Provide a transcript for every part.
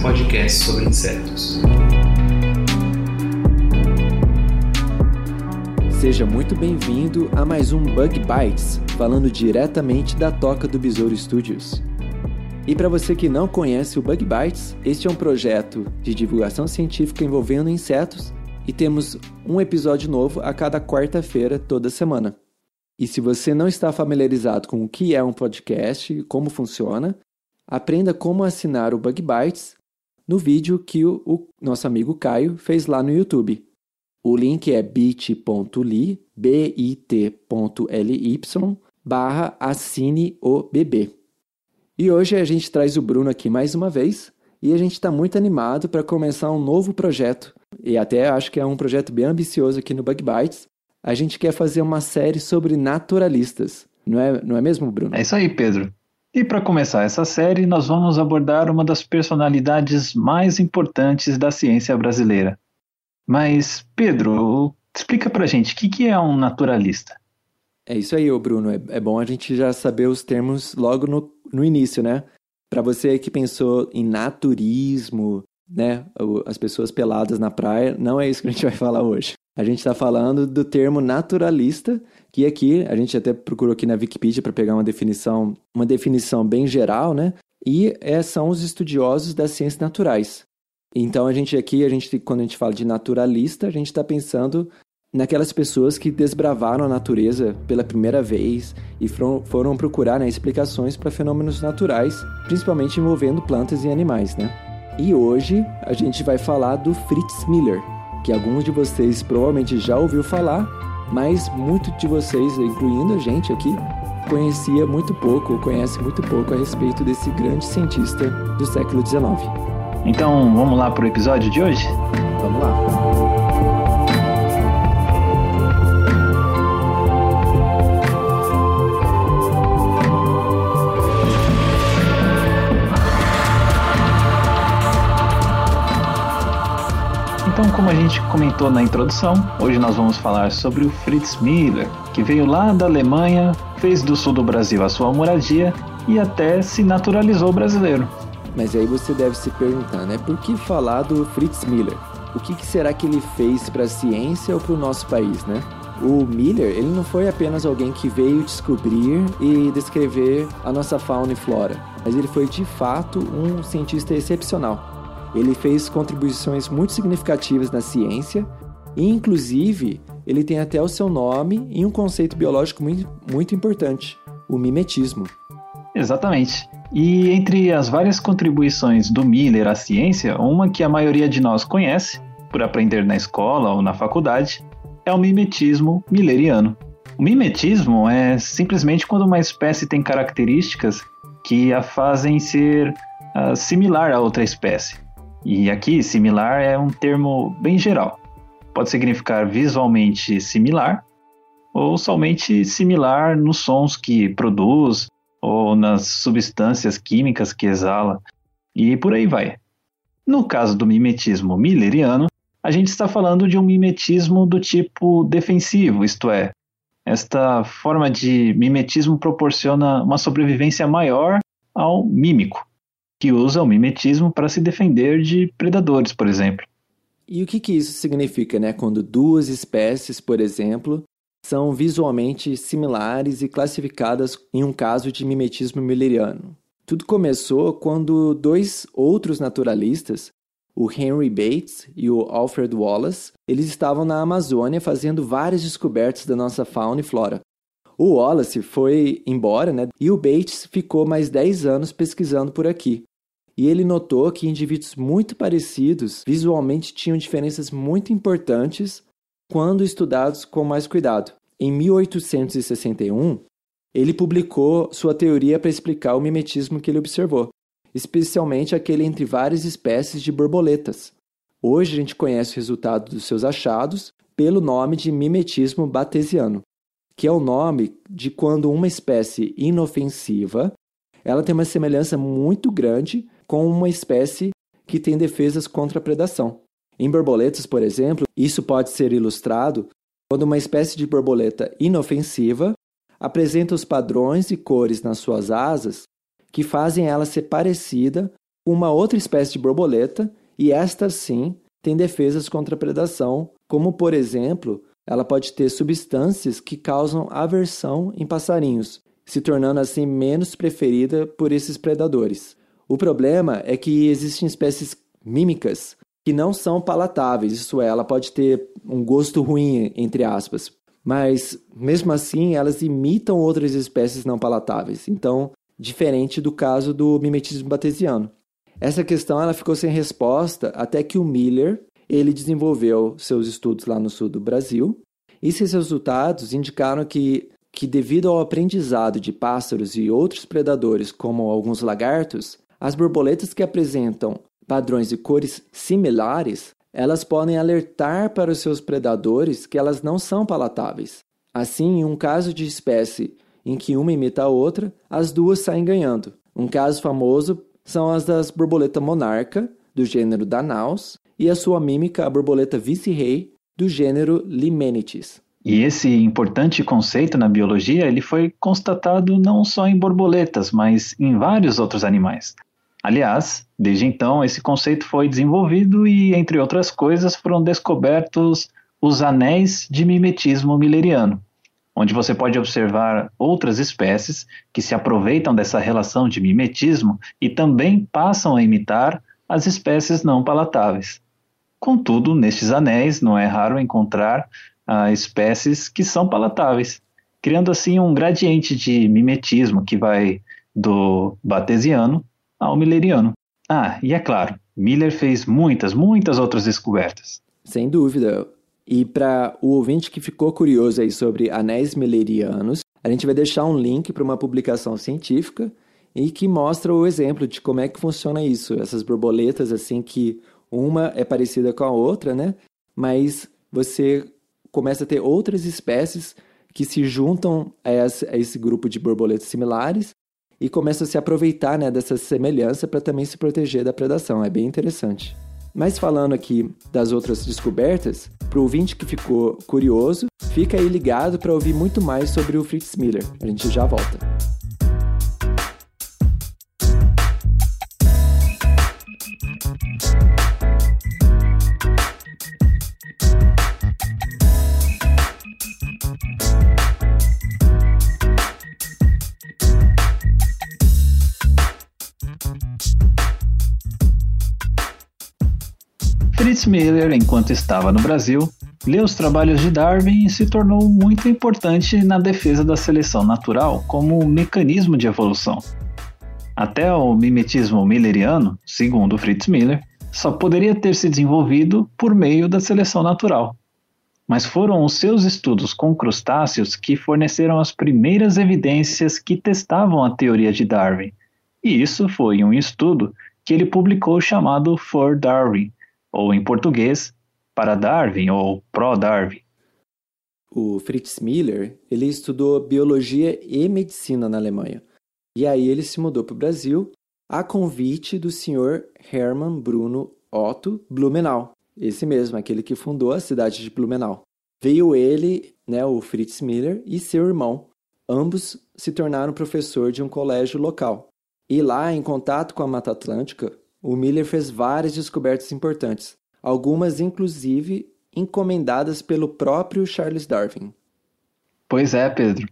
podcast sobre insetos. Seja muito bem-vindo a mais um Bug Bites, falando diretamente da toca do Besouro Studios. E para você que não conhece o Bug Bites, este é um projeto de divulgação científica envolvendo insetos e temos um episódio novo a cada quarta-feira toda semana. E se você não está familiarizado com o que é um podcast e como funciona, aprenda como assinar o Bug Bites no vídeo que o, o nosso amigo Caio fez lá no YouTube. O link é bit.ly, bit.ly, barra assine o bebê. E hoje a gente traz o Bruno aqui mais uma vez e a gente está muito animado para começar um novo projeto. E até acho que é um projeto bem ambicioso aqui no Bug Bites. A gente quer fazer uma série sobre naturalistas. Não é, não é mesmo, Bruno? É isso aí, Pedro. E para começar essa série, nós vamos abordar uma das personalidades mais importantes da ciência brasileira. Mas, Pedro, explica pra gente o que, é um naturalista. É isso aí, Bruno. É, é bom a gente já saber os termos logo no, no início, né? Para você que pensou em naturismo, né? As pessoas peladas na praia, não é isso que a gente vai falar hoje. A gente está falando do termo naturalista, que aqui a gente até procurou aqui na Wikipedia para pegar uma definição, uma definição bem geral, né? E é, são os estudiosos das ciências naturais. Então a gente aqui, a gente quando a gente fala de naturalista, a gente está pensando naquelas pessoas que desbravaram a natureza pela primeira vez e foram, foram procurar né, explicações para fenômenos naturais, principalmente envolvendo plantas e animais, né? E hoje a gente vai falar do Fritz Miller, que alguns de vocês provavelmente já ouviu falar, mas muitos de vocês, incluindo a gente aqui, conhecia muito pouco, ou conhece muito pouco a respeito desse grande cientista do século XIX. Então, vamos lá pro episódio de hoje? Vamos lá. Como a gente comentou na introdução, hoje nós vamos falar sobre o Fritz Miller, que veio lá da Alemanha, fez do sul do Brasil a sua moradia e até se naturalizou brasileiro. Mas aí você deve se perguntar, né? Por que falar do Fritz Miller? O que, que será que ele fez para a ciência ou para o nosso país, né? O Miller, ele não foi apenas alguém que veio descobrir e descrever a nossa fauna e flora, mas ele foi de fato um cientista excepcional. Ele fez contribuições muito significativas na ciência e, inclusive, ele tem até o seu nome em um conceito biológico muito, muito importante, o mimetismo. Exatamente. E entre as várias contribuições do Miller à ciência, uma que a maioria de nós conhece, por aprender na escola ou na faculdade, é o mimetismo milleriano. O mimetismo é simplesmente quando uma espécie tem características que a fazem ser ah, similar a outra espécie. E aqui, similar é um termo bem geral. Pode significar visualmente similar ou somente similar nos sons que produz ou nas substâncias químicas que exala, e por aí vai. No caso do mimetismo milleriano, a gente está falando de um mimetismo do tipo defensivo, isto é, esta forma de mimetismo proporciona uma sobrevivência maior ao mímico, que usa o mimetismo para se defender de predadores, por exemplo. E o que, que isso significa, né? Quando duas espécies, por exemplo, são visualmente similares e classificadas em um caso de mimetismo milleriano. Tudo começou quando dois outros naturalistas, o Henry Bates e o Alfred Wallace, eles estavam na Amazônia fazendo várias descobertas da nossa fauna e flora. O Wallace foi embora, né? E o Bates ficou mais 10 anos pesquisando por aqui. E ele notou que indivíduos muito parecidos visualmente tinham diferenças muito importantes quando estudados com mais cuidado. Em 1861, ele publicou sua teoria para explicar o mimetismo que ele observou. especialmente aquele entre várias espécies de borboletas. Hoje a gente conhece o resultado dos seus achados pelo nome de mimetismo batesiano, que é o nome de quando uma espécie inofensiva ela tem uma semelhança muito grande com uma espécie que tem defesas contra a predação. Em borboletas, por exemplo, isso pode ser ilustrado quando uma espécie de borboleta inofensiva apresenta os padrões e cores nas suas asas que fazem ela ser parecida com uma outra espécie de borboleta e esta sim tem defesas contra a predação, como por exemplo, ela pode ter substâncias que causam aversão em passarinhos, se tornando assim menos preferida por esses predadores. O problema é que existem espécies mímicas que não são palatáveis, isso é, ela pode ter um gosto ruim, entre aspas, mas mesmo assim elas imitam outras espécies não palatáveis. Então, diferente do caso do mimetismo batesiano. Essa questão ela ficou sem resposta até que o Miller ele desenvolveu seus estudos lá no sul do Brasil e seus resultados indicaram que, que devido ao aprendizado de pássaros e outros predadores, como alguns lagartos, as borboletas que apresentam padrões de cores similares, elas podem alertar para os seus predadores que elas não são palatáveis. Assim, em um caso de espécie em que uma imita a outra, as duas saem ganhando. Um caso famoso são as das borboleta monarca, do gênero Danaus, e a sua mímica, a borboleta vice-rei, do gênero Limenitis. E esse importante conceito na biologia ele foi constatado não só em borboletas, mas em vários outros animais. Aliás, desde então esse conceito foi desenvolvido e, entre outras coisas, foram descobertos os anéis de mimetismo milleriano, onde você pode observar outras espécies que se aproveitam dessa relação de mimetismo e também passam a imitar as espécies não palatáveis. Contudo, nestes anéis não é raro encontrar ah, espécies que são palatáveis, criando assim um gradiente de mimetismo que vai do batesiano ao milleriano. Ah, e é claro, Miller fez muitas, muitas outras descobertas. Sem dúvida. E para o ouvinte que ficou curioso aí sobre anéis millerianos, a gente vai deixar um link para uma publicação científica e que mostra o exemplo de como é que funciona isso. Essas borboletas, assim, que uma é parecida com a outra, né? Mas você começa a ter outras espécies que se juntam a esse grupo de borboletas similares e começa a se aproveitar né, dessa semelhança para também se proteger da predação. É bem interessante. Mas falando aqui das outras descobertas, para o ouvinte que ficou curioso, fica aí ligado para ouvir muito mais sobre o Fritz Miller. A gente já volta. Fritz Miller, enquanto estava no Brasil, leu os trabalhos de Darwin e se tornou muito importante na defesa da seleção natural como mecanismo de evolução. Até o mimetismo milleriano, segundo Fritz Miller, só poderia ter se desenvolvido por meio da seleção natural. Mas foram os seus estudos com crustáceos que forneceram as primeiras evidências que testavam a teoria de Darwin. E isso foi um estudo que ele publicou chamado For Darwin, ou em português, para Darwin ou pró-Darwin. O Fritz Miller, ele estudou biologia e medicina na Alemanha. E aí ele se mudou para o Brasil a convite do senhor Hermann Bruno Otto Blumenau, esse mesmo, aquele que fundou a cidade de Blumenau. Veio ele, né, o Fritz Miller e seu irmão. Ambos se tornaram professor de um colégio local. E lá, em contato com a Mata Atlântica, o Miller fez várias descobertas importantes, algumas inclusive encomendadas pelo próprio Charles Darwin. Pois é, Pedro.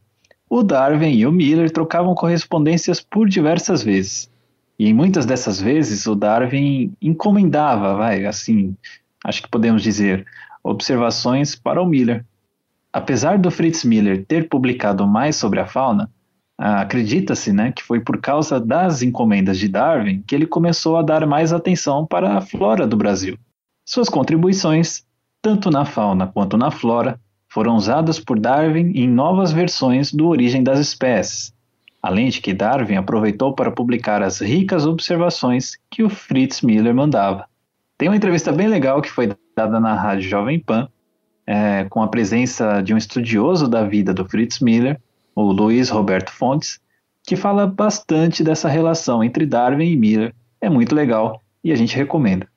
O Darwin e o Miller trocavam correspondências por diversas vezes. E em muitas dessas vezes o Darwin encomendava, vai, assim, acho que podemos dizer, observações para o Miller. Apesar do Fritz Miller ter publicado mais sobre a fauna, acredita-se né, que foi por causa das encomendas de Darwin que ele começou a dar mais atenção para a flora do Brasil. Suas contribuições, tanto na fauna quanto na flora, foram usadas por Darwin em novas versões do Origem das Espécies. além de que Darwin aproveitou para publicar as ricas observações que o Fritz Miller mandava. Tem uma entrevista bem legal que foi dada na Rádio Jovem Pan, é, com a presença de um estudioso da vida do Fritz Miller, o Luiz Roberto Fontes, que fala bastante dessa relação entre Darwin e Miller. É muito legal e a gente recomenda.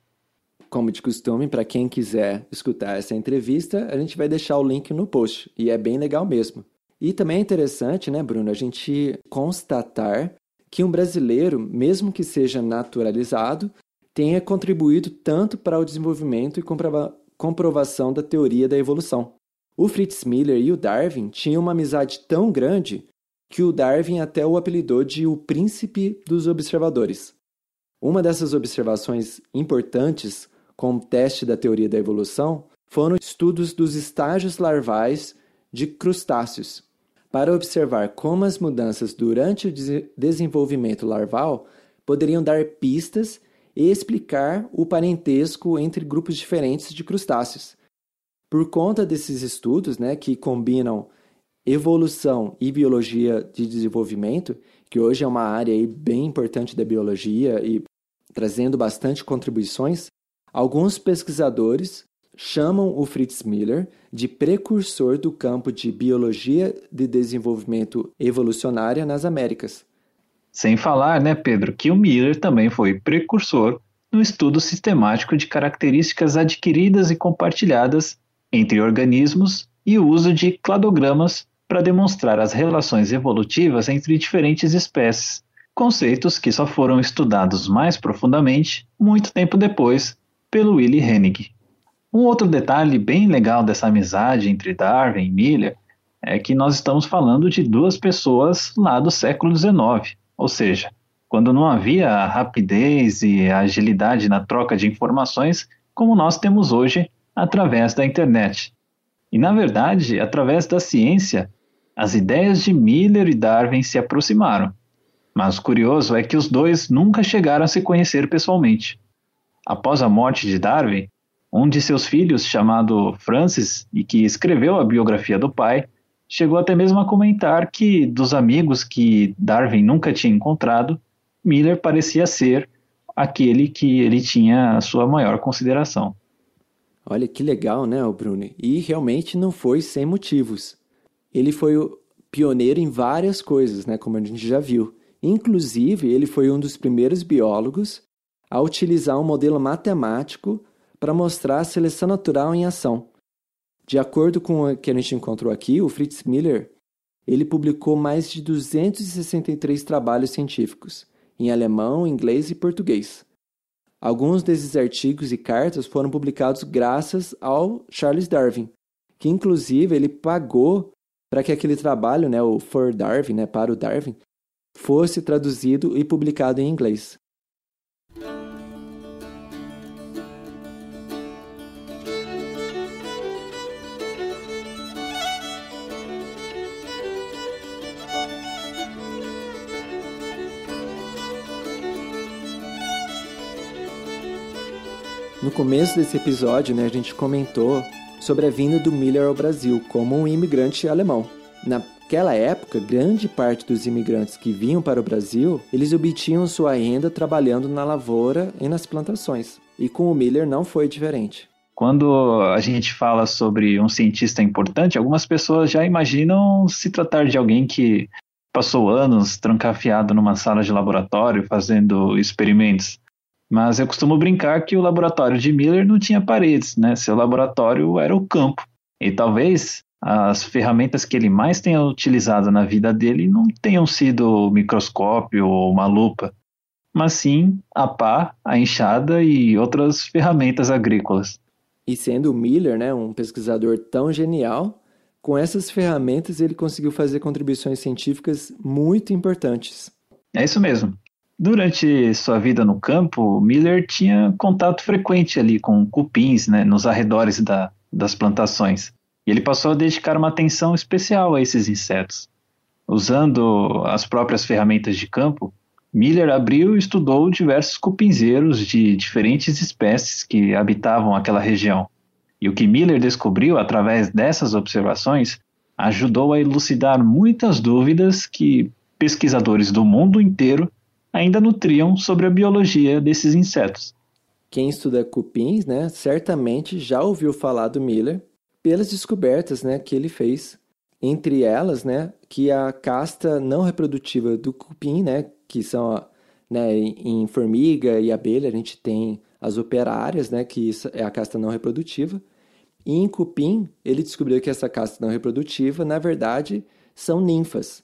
Como de costume, para quem quiser escutar essa entrevista, a gente vai deixar o link no post e é bem legal mesmo. E também é interessante, né, Bruno, a gente constatar que um brasileiro, mesmo que seja naturalizado, tenha contribuído tanto para o desenvolvimento e comprova comprovação da teoria da evolução. O Fritz Miller e o Darwin tinham uma amizade tão grande que o Darwin até o apelidou de o príncipe dos observadores. Uma dessas observações importantes com o teste da teoria da evolução foram estudos dos estágios larvais de crustáceos, para observar como as mudanças durante o desenvolvimento larval poderiam dar pistas e explicar o parentesco entre grupos diferentes de crustáceos. Por conta desses estudos, né, que combinam evolução e biologia de desenvolvimento, que hoje é uma área aí bem importante da biologia e trazendo bastante contribuições, alguns pesquisadores chamam o Fritz Miller de precursor do campo de biologia de desenvolvimento evolucionária nas Américas. Sem falar, né, Pedro, que o Miller também foi precursor no estudo sistemático de características adquiridas e compartilhadas entre organismos e o uso de cladogramas para demonstrar as relações evolutivas entre diferentes espécies, conceitos que só foram estudados mais profundamente muito tempo depois pelo Willy Hennig. Um outro detalhe bem legal dessa amizade entre Darwin e Miller é que nós estamos falando de duas pessoas lá do século XIX, ou seja, quando não havia a rapidez e a agilidade na troca de informações como nós temos hoje através da internet. E, na verdade, através da ciência, as ideias de Miller e Darwin se aproximaram. Mas o curioso é que os dois nunca chegaram a se conhecer pessoalmente. Após a morte de Darwin, um de seus filhos, chamado Francis, e que escreveu a biografia do pai, Chegou até mesmo a comentar que, dos amigos que Darwin nunca tinha encontrado, Miller parecia ser aquele que ele tinha a sua maior consideração. Olha que legal, né, o Bruno? E realmente não foi sem motivos. Ele foi o pioneiro em várias coisas, né, como a gente já viu. Inclusive, ele foi um dos primeiros biólogos a utilizar um modelo matemático para mostrar a seleção natural em ação. De acordo com o que a gente encontrou aqui, o Fritz Miller ele publicou mais de 263 trabalhos científicos, em alemão, inglês e português. Alguns desses artigos e cartas foram publicados graças ao Charles Darwin, que inclusive ele pagou para que aquele trabalho, né, o For Darwin, né, para o Darwin, fosse traduzido e publicado em inglês. No começo desse episódio, né, a gente comentou sobre a vinda do Miller ao Brasil como um imigrante alemão. Naquela época, grande parte dos imigrantes que vinham para o Brasil, eles obtinham sua renda trabalhando na lavoura e nas plantações. E com o Miller não foi diferente. Quando a gente fala sobre um cientista importante, algumas pessoas já imaginam se tratar de alguém que passou anos trancafiado numa sala de laboratório fazendo experimentos. Mas eu costumo brincar que o laboratório de Miller não tinha paredes, né? Seu laboratório era o campo. E talvez as ferramentas que ele mais tenha utilizado na vida dele não tenham sido o microscópio ou uma lupa, mas sim a pá, a enxada e outras ferramentas agrícolas. E sendo o Miller, né, um pesquisador tão genial, com essas ferramentas ele conseguiu fazer contribuições científicas muito importantes. É isso mesmo. Durante sua vida no campo, Miller tinha contato frequente ali com cupins, né, nos arredores da, das plantações. E ele passou a dedicar uma atenção especial a esses insetos. Usando as próprias ferramentas de campo, Miller abriu e estudou diversos cupinzeiros de diferentes espécies que habitavam aquela região. E o que Miller descobriu através dessas observações ajudou a elucidar muitas dúvidas que pesquisadores do mundo inteiro ainda nutriam sobre a biologia desses insetos. Quem estuda cupins, né, certamente já ouviu falar do Miller pelas descobertas, né, que ele fez. Entre elas, né, que a casta não reprodutiva do cupim, né, que são né, em formiga e abelha, a gente tem as operárias, né, que é a casta não reprodutiva. E em cupim, ele descobriu que essa casta não reprodutiva, na verdade, são ninfas.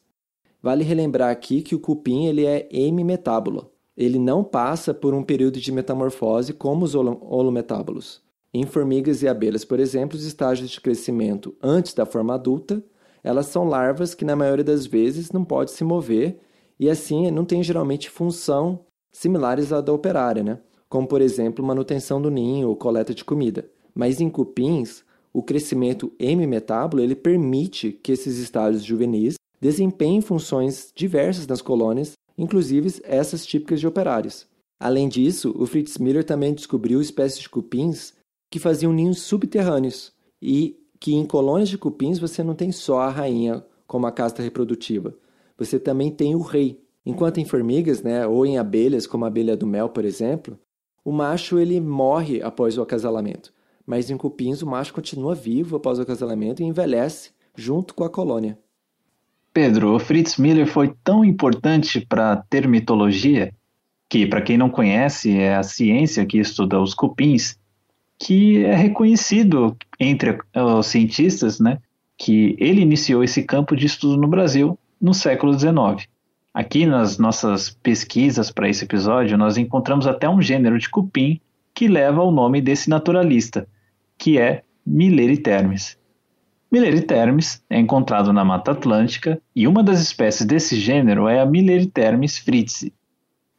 Vale relembrar aqui que o cupim ele é hemimetábulo. Ele não passa por um período de metamorfose como os holometábulos. Em formigas e abelhas, por exemplo, os estágios de crescimento antes da forma adulta, elas são larvas que na maioria das vezes não podem se mover e assim não têm geralmente função similares à da operária, né? como por exemplo manutenção do ninho ou coleta de comida. Mas em cupins, o crescimento hemimetábulo ele permite que esses estágios juvenis desempenhem funções diversas nas colônias, inclusive essas típicas de operários. Além disso, o Fritz Miller também descobriu espécies de cupins que faziam ninhos subterrâneos e que em colônias de cupins você não tem só a rainha como a casta reprodutiva, você também tem o rei. Enquanto em formigas, né, ou em abelhas, como a abelha do mel, por exemplo, o macho ele morre após o acasalamento, mas em cupins o macho continua vivo após o acasalamento e envelhece junto com a colônia. Pedro, o Fritz Miller foi tão importante para a termitologia, que, para quem não conhece, é a ciência que estuda os cupins, que é reconhecido entre os cientistas, né, que ele iniciou esse campo de estudo no Brasil no século XIX. Aqui nas nossas pesquisas para esse episódio, nós encontramos até um gênero de cupim que leva o nome desse naturalista, que é Milleritermes. Milleritermes é encontrado na Mata Atlântica e uma das espécies desse gênero é a Milleritermes fritzi.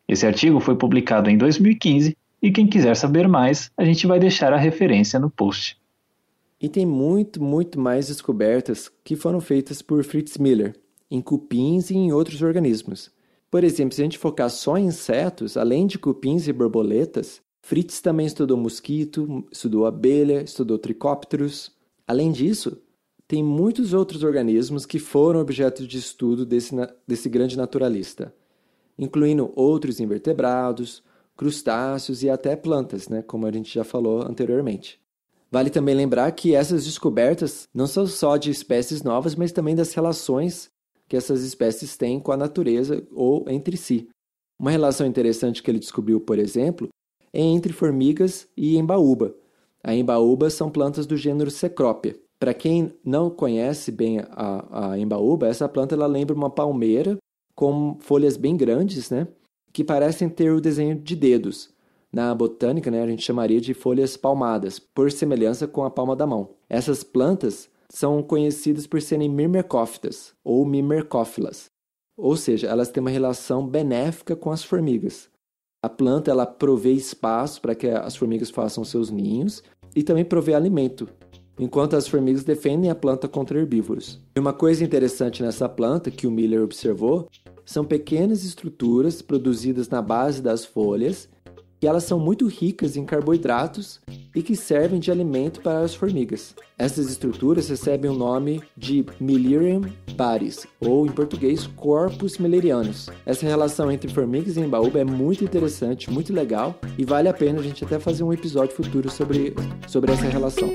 Esse artigo foi publicado em 2015 e quem quiser saber mais, a gente vai deixar a referência no post. E tem muito, muito mais descobertas que foram feitas por Fritz Miller em cupins e em outros organismos. Por exemplo, se a gente focar só em insetos, além de cupins e borboletas, Fritz também estudou mosquito, estudou abelha, estudou tricópteros. Além disso, tem muitos outros organismos que foram objeto de estudo desse, desse grande naturalista, incluindo outros invertebrados, crustáceos e até plantas, né, como a gente já falou anteriormente. Vale também lembrar que essas descobertas não são só de espécies novas, mas também das relações que essas espécies têm com a natureza ou entre si. Uma relação interessante que ele descobriu, por exemplo, é entre formigas e embaúba. A embaúba são plantas do gênero Cecropia. Para quem não conhece bem a, a embaúba, essa planta ela lembra uma palmeira com folhas bem grandes, né, que parecem ter o desenho de dedos. Na botânica, né, a gente chamaria de folhas palmadas, por semelhança com a palma da mão. Essas plantas são conhecidas por serem mimercófitas ou mimercófilas, ou seja, elas têm uma relação benéfica com as formigas. A planta ela provê espaço para que as formigas façam seus ninhos e também provê alimento enquanto as formigas defendem a planta contra herbívoros. E uma coisa interessante nessa planta que o Miller observou são pequenas estruturas produzidas na base das folhas que elas são muito ricas em carboidratos e que servem de alimento para as formigas. Essas estruturas recebem o nome de Millerian bodies, ou em português, corpos millerianos. Essa relação entre formigas e embaúba é muito interessante, muito legal e vale a pena a gente até fazer um episódio futuro sobre, sobre essa relação.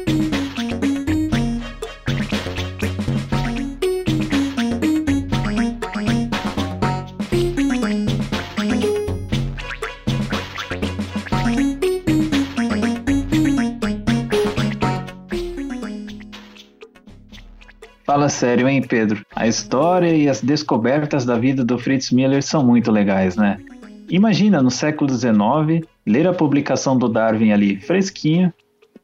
Fala sério, hein, Pedro? A história e as descobertas da vida do Fritz Miller são muito legais, né? Imagina, no século XIX, ler a publicação do Darwin ali fresquinha,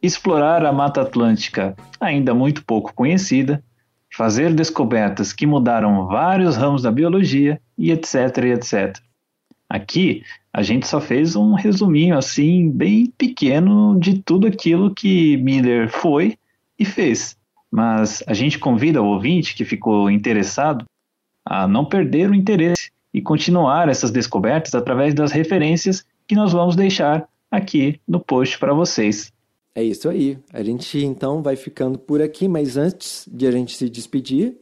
explorar a Mata Atlântica, ainda muito pouco conhecida, fazer descobertas que mudaram vários ramos da biologia e etc, e etc. Aqui, a gente só fez um resuminho assim, bem pequeno de tudo aquilo que Miller foi e fez mas a gente convida o ouvinte que ficou interessado a não perder o interesse e continuar essas descobertas através das referências que nós vamos deixar aqui no post para vocês. É isso aí. A gente então vai ficando por aqui, mas antes de a gente se despedir,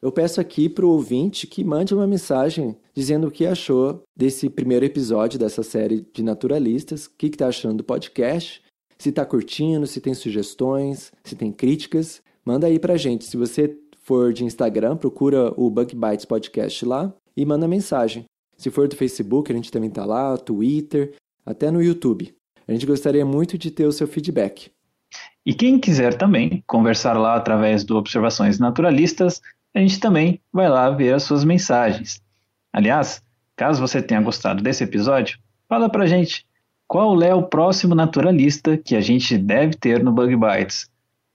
Eu peço aqui para o ouvinte que mande uma mensagem dizendo o que achou desse primeiro episódio dessa série de naturalistas, o que está achando do podcast, se está curtindo, se tem sugestões, se tem críticas. Manda aí para gente. Se você for de Instagram, procura o Bug Bites Podcast lá e manda mensagem. Se for do Facebook, a gente também está lá, Twitter, até no YouTube. A gente gostaria muito de ter o seu feedback. E quem quiser também conversar lá através do Observações Naturalistas, a gente também vai lá ver as suas mensagens. Aliás, caso você tenha gostado desse episódio, fala pra gente qual é o próximo naturalista que a gente deve ter no Bug Bites.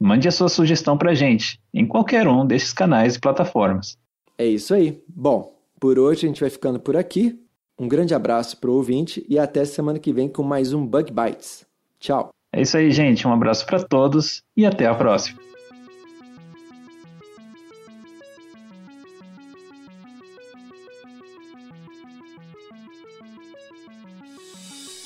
Mande a sua sugestão pra gente em qualquer um desses canais e plataformas. É isso aí. Bom, por hoje a gente vai ficando por aqui. Um grande abraço pro ouvinte e até semana que vem com mais um Bug Bites. Tchau. É isso aí, gente. Um abraço para todos e até a próxima.